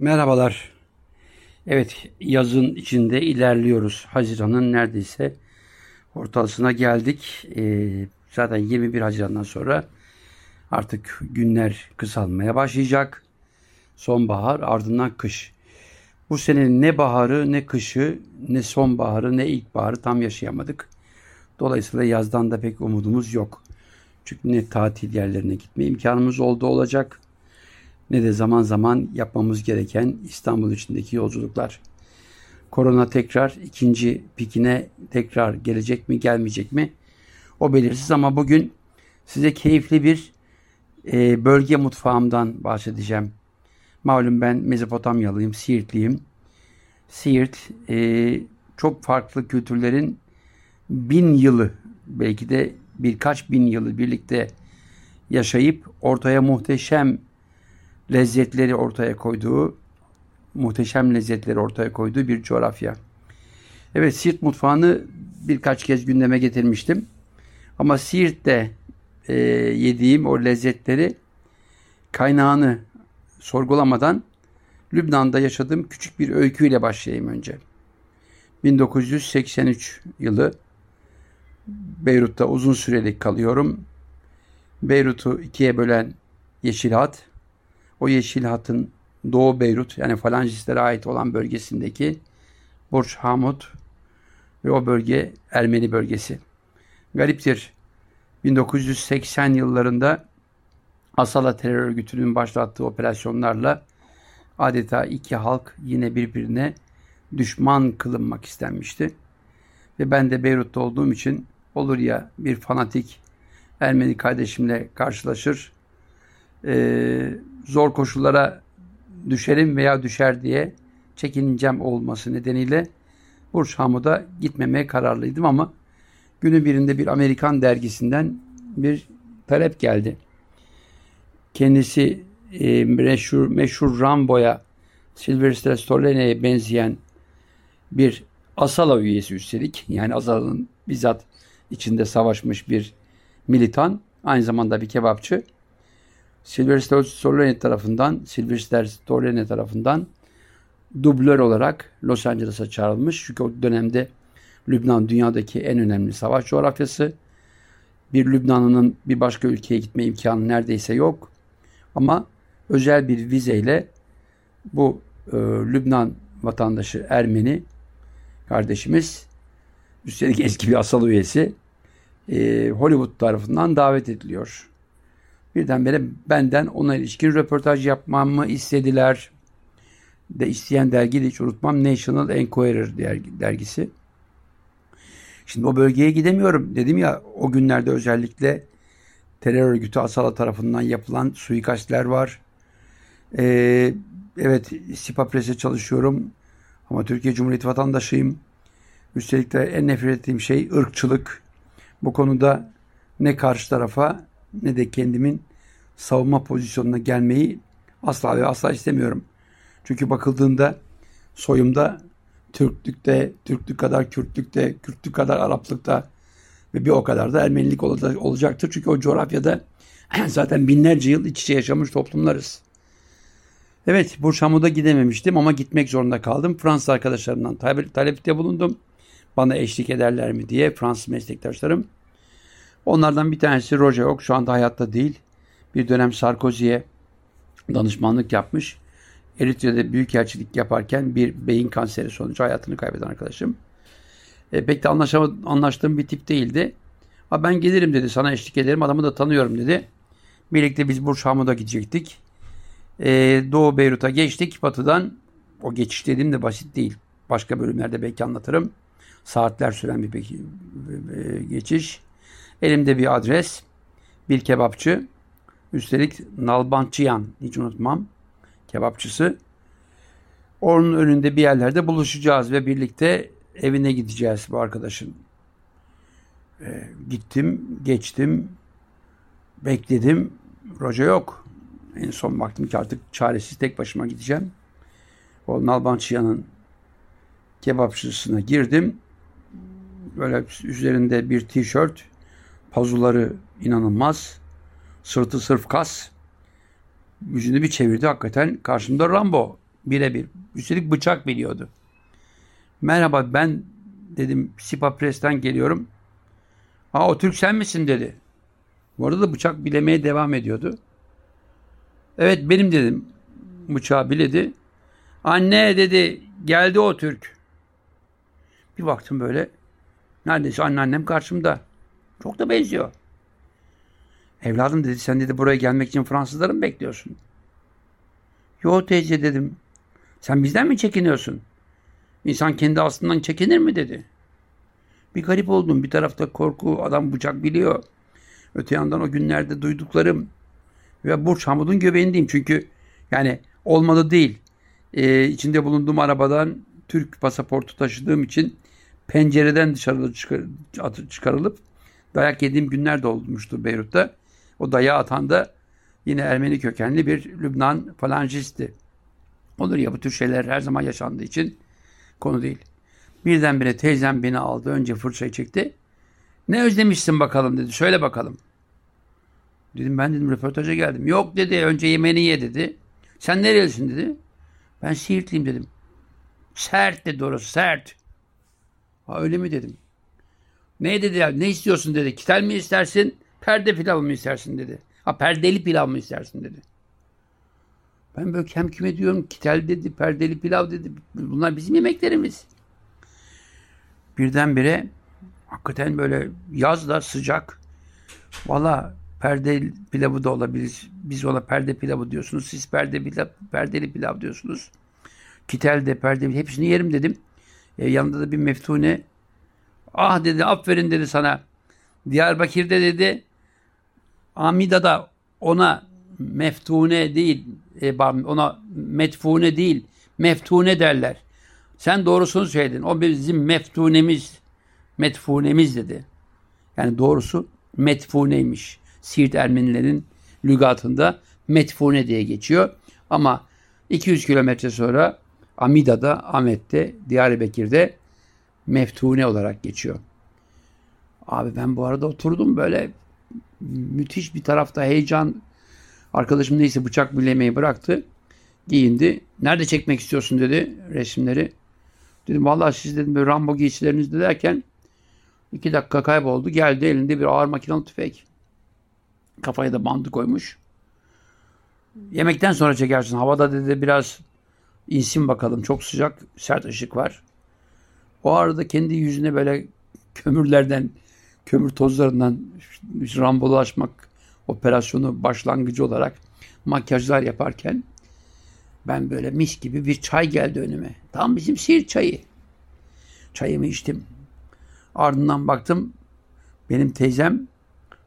Merhabalar. Evet, yazın içinde ilerliyoruz. Haziran'ın neredeyse ortasına geldik. Ee, zaten 21 Haziran'dan sonra artık günler kısalmaya başlayacak. Sonbahar, ardından kış. Bu sene ne baharı, ne kışı, ne sonbaharı, ne ilkbaharı tam yaşayamadık. Dolayısıyla yazdan da pek umudumuz yok. Çünkü ne tatil yerlerine gitme imkanımız oldu olacak ne de zaman zaman yapmamız gereken İstanbul içindeki yolculuklar. Korona tekrar ikinci pikine tekrar gelecek mi gelmeyecek mi? O belirsiz ama bugün size keyifli bir e, bölge mutfağımdan bahsedeceğim. Malum ben Mezopotamyalıyım, Siirtliyim. Siirt e, çok farklı kültürlerin bin yılı belki de birkaç bin yılı birlikte yaşayıp ortaya muhteşem lezzetleri ortaya koyduğu, muhteşem lezzetleri ortaya koyduğu bir coğrafya. Evet Siirt mutfağını birkaç kez gündeme getirmiştim. Ama Siirt'te e, yediğim o lezzetleri kaynağını sorgulamadan Lübnan'da yaşadığım küçük bir öyküyle başlayayım önce. 1983 yılı Beyrut'ta uzun süreli kalıyorum. Beyrut'u ikiye bölen Yeşil Hat o yeşil hatın Doğu Beyrut yani falangistlere ait olan bölgesindeki Burç Hamut ve o bölge Ermeni bölgesi. Gariptir. 1980 yıllarında Asala terör örgütünün başlattığı operasyonlarla adeta iki halk yine birbirine düşman kılınmak istenmişti. Ve ben de Beyrut'ta olduğum için olur ya bir fanatik Ermeni kardeşimle karşılaşır, e, zor koşullara düşerim veya düşer diye çekincem olması nedeniyle Burç Hamud'a gitmemeye kararlıydım ama günün birinde bir Amerikan dergisinden bir talep geldi. Kendisi e, meşhur, meşhur Rambo'ya Sylvester Stallone'ye benzeyen bir Asala üyesi üstelik. Yani Asala'nın bizzat içinde savaşmış bir militan. Aynı zamanda bir kebapçı. Sylvester Stallone tarafından Sylvester Stallone tarafından dublör olarak Los Angeles'a çağrılmış. Çünkü o dönemde Lübnan dünyadaki en önemli savaş coğrafyası. Bir Lübnanlı'nın bir başka ülkeye gitme imkanı neredeyse yok. Ama özel bir vizeyle bu e, Lübnan vatandaşı Ermeni kardeşimiz üstelik eski bir asal üyesi e, Hollywood tarafından davet ediliyor. Birdenbire benden ona ilişkin röportaj yapmamı istediler. De isteyen dergi de hiç unutmam National Enquirer dergisi. Şimdi o bölgeye gidemiyorum. Dedim ya o günlerde özellikle terör örgütü Asala tarafından yapılan suikastler var. Ee, evet Sipa Pres'e çalışıyorum. Ama Türkiye Cumhuriyeti vatandaşıyım. Üstelik de en nefret ettiğim şey ırkçılık. Bu konuda ne karşı tarafa ne de kendimin savunma pozisyonuna gelmeyi asla ve asla istemiyorum. Çünkü bakıldığında soyumda Türklükte, Türklük kadar Kürtlükte, Kürtlük kadar Araplıkta ve bir o kadar da Ermenilik olacaktır. Çünkü o coğrafyada zaten binlerce yıl iç içe yaşamış toplumlarız. Evet Burçamud'a gidememiştim ama gitmek zorunda kaldım. Fransız arkadaşlarımdan talepte bulundum. Bana eşlik ederler mi diye Fransız meslektaşlarım. Onlardan bir tanesi Roger Oak şu anda hayatta değil. Bir dönem Sarkozy'ye danışmanlık yapmış. Eritre'de büyükelçilik yaparken bir beyin kanseri sonucu hayatını kaybeden arkadaşım. E, pek de anlaştığım bir tip değildi. Ama ben gelirim dedi sana eşlik ederim adamı da tanıyorum dedi. Birlikte biz Burç Hamud'a gidecektik. E, Doğu Beyrut'a geçtik batıdan. O geçiş dediğim de basit değil. Başka bölümlerde belki anlatırım. Saatler süren bir peki, e, geçiş. Elimde bir adres, bir kebapçı, üstelik Nalbançıyan, hiç unutmam, kebapçısı. Onun önünde bir yerlerde buluşacağız ve birlikte evine gideceğiz bu arkadaşın. E, gittim, geçtim, bekledim. Roca yok. En son baktım ki artık çaresiz tek başıma gideceğim. O Nalbançıyan'ın kebapçısına girdim. Böyle üzerinde bir tişört, Pazuları inanılmaz. Sırtı sırf kas. Yüzünü bir çevirdi hakikaten. Karşımda Rambo. Birebir. Üstelik bıçak biliyordu. Merhaba ben dedim Sipa Press'ten geliyorum. Aa o Türk sen misin dedi. Bu arada da bıçak bilemeye devam ediyordu. Evet benim dedim. Bıçağı biledi. Anne dedi geldi o Türk. Bir baktım böyle. Neredeyse anneannem karşımda. Çok da benziyor. Evladım dedi sen dedi buraya gelmek için Fransızları mı bekliyorsun? Yo teyze dedim. Sen bizden mi çekiniyorsun? İnsan kendi aslından çekinir mi dedi. Bir garip oldum. Bir tarafta korku, adam bıçak biliyor. Öte yandan o günlerde duyduklarım ve Burç Hamud'un göbeğindeyim. Çünkü yani olmadı değil. Ee, içinde bulunduğum arabadan Türk pasaportu taşıdığım için pencereden dışarı çıkar, çıkarılıp dayak yediğim günler de olmuştu Beyrut'ta. O dayağı atan da yine Ermeni kökenli bir Lübnan falanjisti. Olur ya bu tür şeyler her zaman yaşandığı için konu değil. Birdenbire teyzem beni aldı. Önce fırçayı çekti. Ne özlemişsin bakalım dedi. Söyle bakalım. Dedim ben dedim röportaja geldim. Yok dedi önce yemeğini ye dedi. Sen nerelisin dedi. Ben Siirtliyim dedim. Sert dedi orası sert. Ha öyle mi dedim. Ne dedi ya ne istiyorsun dedi. Kitel mi istersin perde pilav mı istersin dedi. Ha perdeli pilav mı istersin dedi. Ben böyle kem kime diyorum kitel dedi perdeli pilav dedi. Bunlar bizim yemeklerimiz. Birdenbire hakikaten böyle yaz da sıcak. Valla perde pilavı da olabilir. Biz ona perde pilavı diyorsunuz. Siz perde pilav, perdeli pilav diyorsunuz. Kitel de perde hepsini yerim dedim. E, yanında da bir meftune. Ah dedi aferin dedi sana. Diyarbakır'da dedi Amida'da ona meftune değil e, ona metfune değil meftune derler. Sen doğrusunu söyledin. O bizim meftunemiz metfunemiz dedi. Yani doğrusu metfuneymiş. Siirt Ermenilerin lügatında metfune diye geçiyor. Ama 200 kilometre sonra Amida'da, Ahmet'te, Diyarbakır'da meftune olarak geçiyor. Abi ben bu arada oturdum böyle müthiş bir tarafta heyecan. Arkadaşım neyse bıçak bilemeyi bıraktı. Giyindi. Nerede çekmek istiyorsun dedi resimleri. Dedim vallahi siz dedim böyle Rambo giysilerinizde derken iki dakika kayboldu. Geldi elinde bir ağır makinalı tüfek. Kafaya da bandı koymuş. Yemekten sonra çekersin. Havada dedi biraz insin bakalım. Çok sıcak, sert ışık var. O arada kendi yüzüne böyle kömürlerden, kömür tozlarından rambolaşmak operasyonu başlangıcı olarak makyajlar yaparken ben böyle mis gibi bir çay geldi önüme. Tam bizim Siirt çayı. Çayımı içtim. Ardından baktım benim teyzem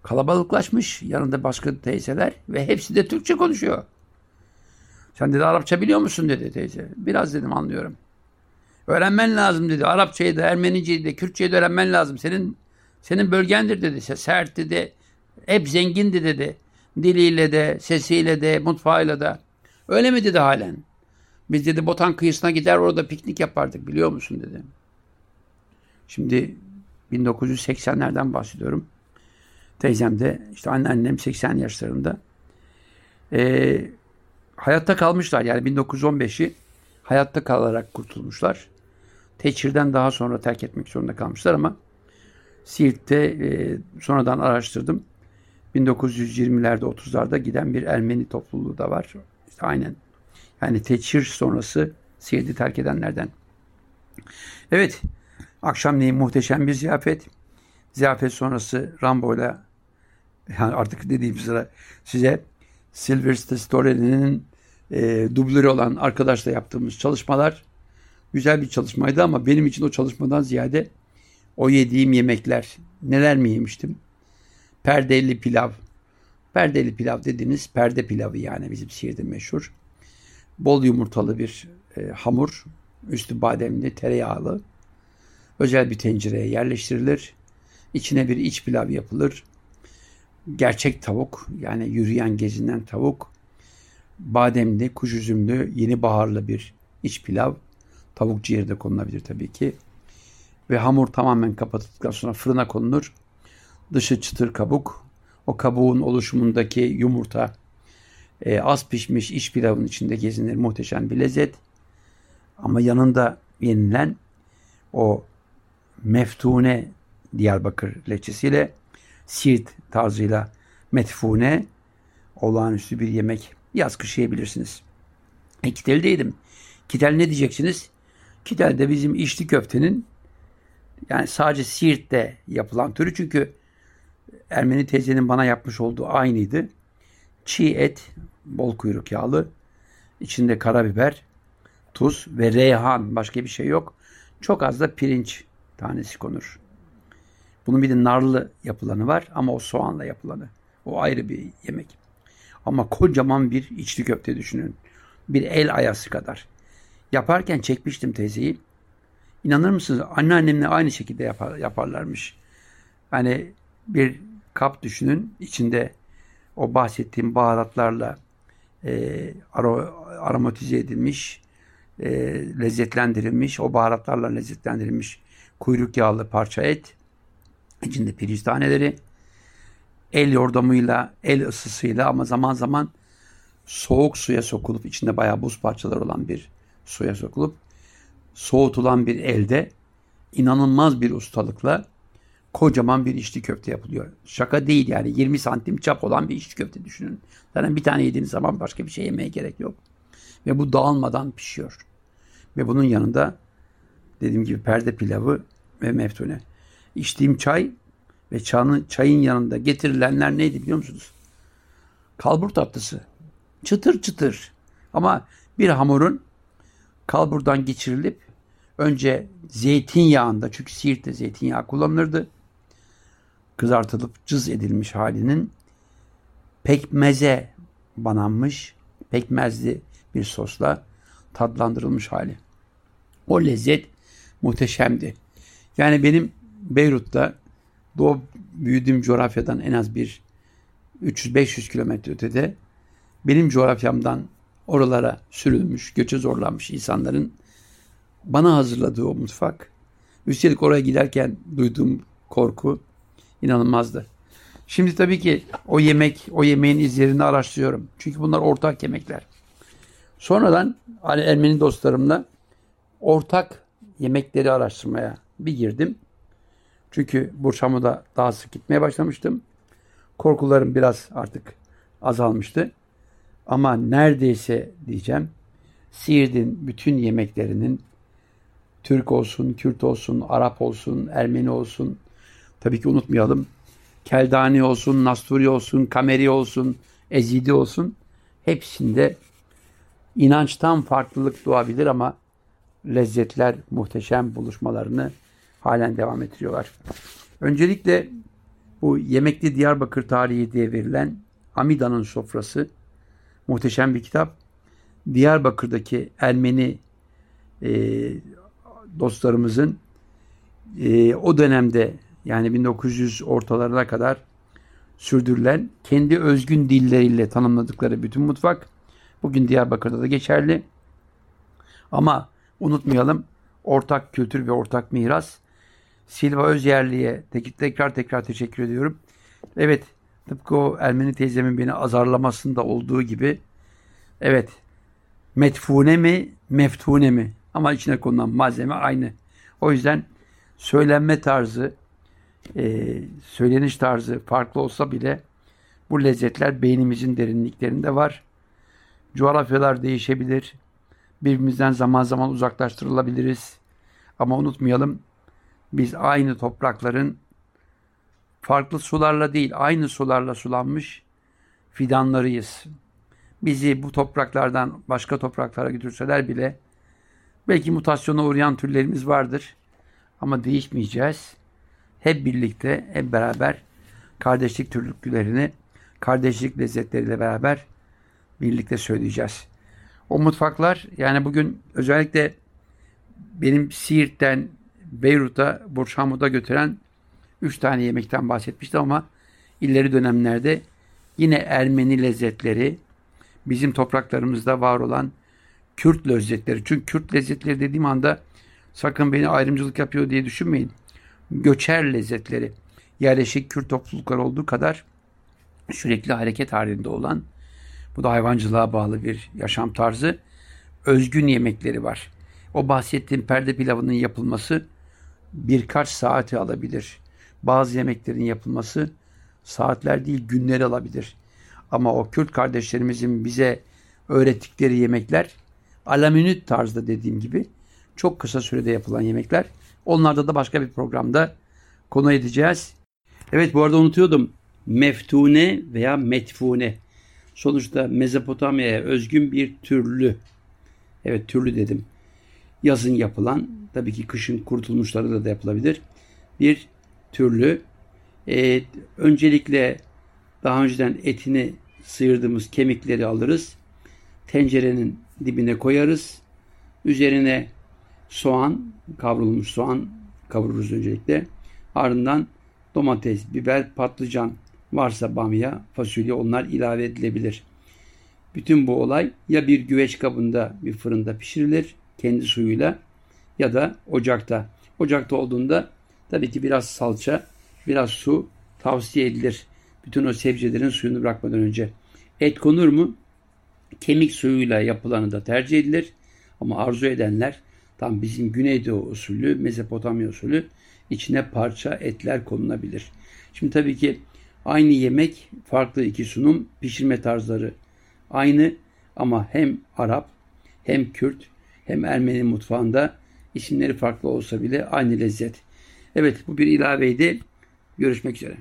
kalabalıklaşmış. Yanında başka teyzeler ve hepsi de Türkçe konuşuyor. Sen dedi Arapça biliyor musun dedi teyze. Biraz dedim anlıyorum. Öğrenmen lazım dedi. Arapçayı da, Ermeniceyi de, Kürtçeyi de öğrenmen lazım. Senin senin bölgendir dedi. Sert dedi. Hep zengindi dedi. Diliyle de, sesiyle de, mutfağıyla da. Öyle mi dedi halen? Biz dedi Botan kıyısına gider orada piknik yapardık biliyor musun dedi. Şimdi 1980'lerden bahsediyorum. Teyzem de işte anneannem 80 yaşlarında. Ee, hayatta kalmışlar yani 1915'i hayatta kalarak kurtulmuşlar. Teçhir'den daha sonra terk etmek zorunda kalmışlar ama Siirt'te e, sonradan araştırdım. 1920'lerde 30'larda giden bir Ermeni topluluğu da var. İşte aynen. Yani teçhir sonrası Siirt'i terk edenlerden. Evet. Akşamleyin muhteşem bir ziyafet. Ziyafet sonrası Rambo'yla yani artık dediğim sıra size Sylvester Stallone'nin e, dublörü olan arkadaşla yaptığımız çalışmalar güzel bir çalışmaydı ama benim için o çalışmadan ziyade o yediğim yemekler neler mi yemiştim? Perdeli pilav. Perdeli pilav dediğiniz perde pilavı yani bizim Siirt'te meşhur. Bol yumurtalı bir e, hamur, üstü bademli, tereyağlı. Özel bir tencereye yerleştirilir. İçine bir iç pilav yapılır. Gerçek tavuk yani yürüyen gezinen tavuk. Bademli, kuş üzümlü, yeni baharlı bir iç pilav. Tavuk ciğeri de konulabilir tabii ki. Ve hamur tamamen kapatıldıktan sonra fırına konulur. Dışı çıtır kabuk. O kabuğun oluşumundaki yumurta e, az pişmiş iç pilavın içinde gezinir. Muhteşem bir lezzet. Ama yanında yenilen o meftune Diyarbakır leçesiyle Siirt tarzıyla metfune olağanüstü bir yemek yaz kış yiyebilirsiniz. E Kitel'deydim. Kitel ne diyeceksiniz? Kitel de bizim içli köftenin yani sadece Siirt'te yapılan türü çünkü Ermeni teyzenin bana yapmış olduğu aynıydı. Çiğ et, bol kuyruk yağlı, içinde karabiber, tuz ve reyhan başka bir şey yok. Çok az da pirinç tanesi konur. Bunun bir de narlı yapılanı var ama o soğanla yapılanı. O ayrı bir yemek. Ama kocaman bir içli köfte düşünün. Bir el ayası kadar. Yaparken çekmiştim teyzeyi. İnanır mısınız? Anneannemle aynı şekilde yapar, yaparlarmış. Hani bir kap düşünün. içinde o bahsettiğim baharatlarla e, aromatize edilmiş, e, lezzetlendirilmiş, o baharatlarla lezzetlendirilmiş kuyruk yağlı parça et, içinde pirinç taneleri, el yordamıyla, el ısısıyla ama zaman zaman soğuk suya sokulup, içinde bayağı buz parçaları olan bir suya sokulup, soğutulan bir elde inanılmaz bir ustalıkla kocaman bir içli köfte yapılıyor. Şaka değil yani 20 santim çap olan bir içli köfte düşünün. Zaten bir tane yediğiniz zaman başka bir şey yemeye gerek yok. Ve bu dağılmadan pişiyor. Ve bunun yanında dediğim gibi perde pilavı ve meftune. İçtiğim çay ve çanı, çayın yanında getirilenler neydi biliyor musunuz? Kalbur tatlısı. Çıtır çıtır. Ama bir hamurun kalburdan geçirilip önce zeytinyağında çünkü Siirt'te zeytinyağı kullanılırdı. Kızartılıp cız edilmiş halinin pekmeze bananmış pekmezli bir sosla tadlandırılmış hali. O lezzet muhteşemdi. Yani benim Beyrut'ta doğup büyüdüğüm coğrafyadan en az bir 300-500 kilometre ötede benim coğrafyamdan oralara sürülmüş, göçe zorlanmış insanların bana hazırladığı o mutfak. Üstelik oraya giderken duyduğum korku inanılmazdı. Şimdi tabii ki o yemek, o yemeğin izlerini araştırıyorum. Çünkü bunlar ortak yemekler. Sonradan hani Ermeni dostlarımla ortak yemekleri araştırmaya bir girdim. Çünkü Burçam'a daha sık gitmeye başlamıştım. Korkularım biraz artık azalmıştı. Ama neredeyse diyeceğim Siirt'in bütün yemeklerinin Türk olsun, Kürt olsun, Arap olsun, Ermeni olsun, tabii ki unutmayalım Keldani olsun, Nasturi olsun, Kameri olsun, Ezidi olsun hepsinde inançtan farklılık doğabilir ama lezzetler muhteşem buluşmalarını halen devam ettiriyorlar. Öncelikle bu Yemekli Diyarbakır Tarihi diye verilen Amida'nın Sofrası muhteşem bir kitap. Diyarbakır'daki Ermeni e, dostlarımızın e, o dönemde yani 1900 ortalarına kadar sürdürülen kendi özgün dilleriyle tanımladıkları bütün mutfak bugün Diyarbakır'da da geçerli. Ama unutmayalım ortak kültür ve ortak miras. Silva Özyerli'ye tekrar tekrar teşekkür ediyorum. Evet tıpkı o Ermeni teyzemin beni azarlamasında olduğu gibi evet metfune mi meftune mi ama içine konulan malzeme aynı. O yüzden söylenme tarzı e, söyleniş tarzı farklı olsa bile bu lezzetler beynimizin derinliklerinde var. Coğrafyalar değişebilir. Birbirimizden zaman zaman uzaklaştırılabiliriz. Ama unutmayalım biz aynı toprakların farklı sularla değil aynı sularla sulanmış fidanlarıyız. Bizi bu topraklardan başka topraklara götürseler bile belki mutasyona uğrayan türlerimiz vardır. Ama değişmeyeceğiz hep birlikte, hep beraber kardeşlik türlüklerini, kardeşlik lezzetleriyle beraber birlikte söyleyeceğiz. O mutfaklar yani bugün özellikle benim Siirt'ten Beyrut'a, Burçhamut'a götüren üç tane yemekten bahsetmiştim ama ileri dönemlerde yine Ermeni lezzetleri, bizim topraklarımızda var olan Kürt lezzetleri. Çünkü Kürt lezzetleri dediğim anda sakın beni ayrımcılık yapıyor diye düşünmeyin göçer lezzetleri yerleşik Kürt topluluklar olduğu kadar sürekli hareket halinde olan bu da hayvancılığa bağlı bir yaşam tarzı özgün yemekleri var. O bahsettiğim perde pilavının yapılması birkaç saati alabilir. Bazı yemeklerin yapılması saatler değil günleri alabilir. Ama o Kürt kardeşlerimizin bize öğrettikleri yemekler alaminüt tarzda dediğim gibi çok kısa sürede yapılan yemekler. Onlarda da başka bir programda konu edeceğiz. Evet bu arada unutuyordum. Meftune veya metfune. Sonuçta Mezopotamya'ya özgün bir türlü. Evet türlü dedim. Yazın yapılan, tabii ki kışın kurtulmuşları da yapılabilir. Bir türlü. Ee, öncelikle daha önceden etini sıyırdığımız kemikleri alırız. Tencerenin dibine koyarız. Üzerine soğan, kavrulmuş soğan kavururuz öncelikle. Ardından domates, biber, patlıcan varsa bamya, fasulye onlar ilave edilebilir. Bütün bu olay ya bir güveç kabında bir fırında pişirilir kendi suyuyla ya da ocakta. Ocakta olduğunda tabii ki biraz salça, biraz su tavsiye edilir. Bütün o sebzelerin suyunu bırakmadan önce. Et konur mu? Kemik suyuyla yapılanı da tercih edilir. Ama arzu edenler tam bizim Güneydoğu usulü, Mezopotamya usulü içine parça etler konulabilir. Şimdi tabii ki aynı yemek, farklı iki sunum, pişirme tarzları aynı ama hem Arap, hem Kürt, hem Ermeni mutfağında isimleri farklı olsa bile aynı lezzet. Evet bu bir ilaveydi. Görüşmek üzere.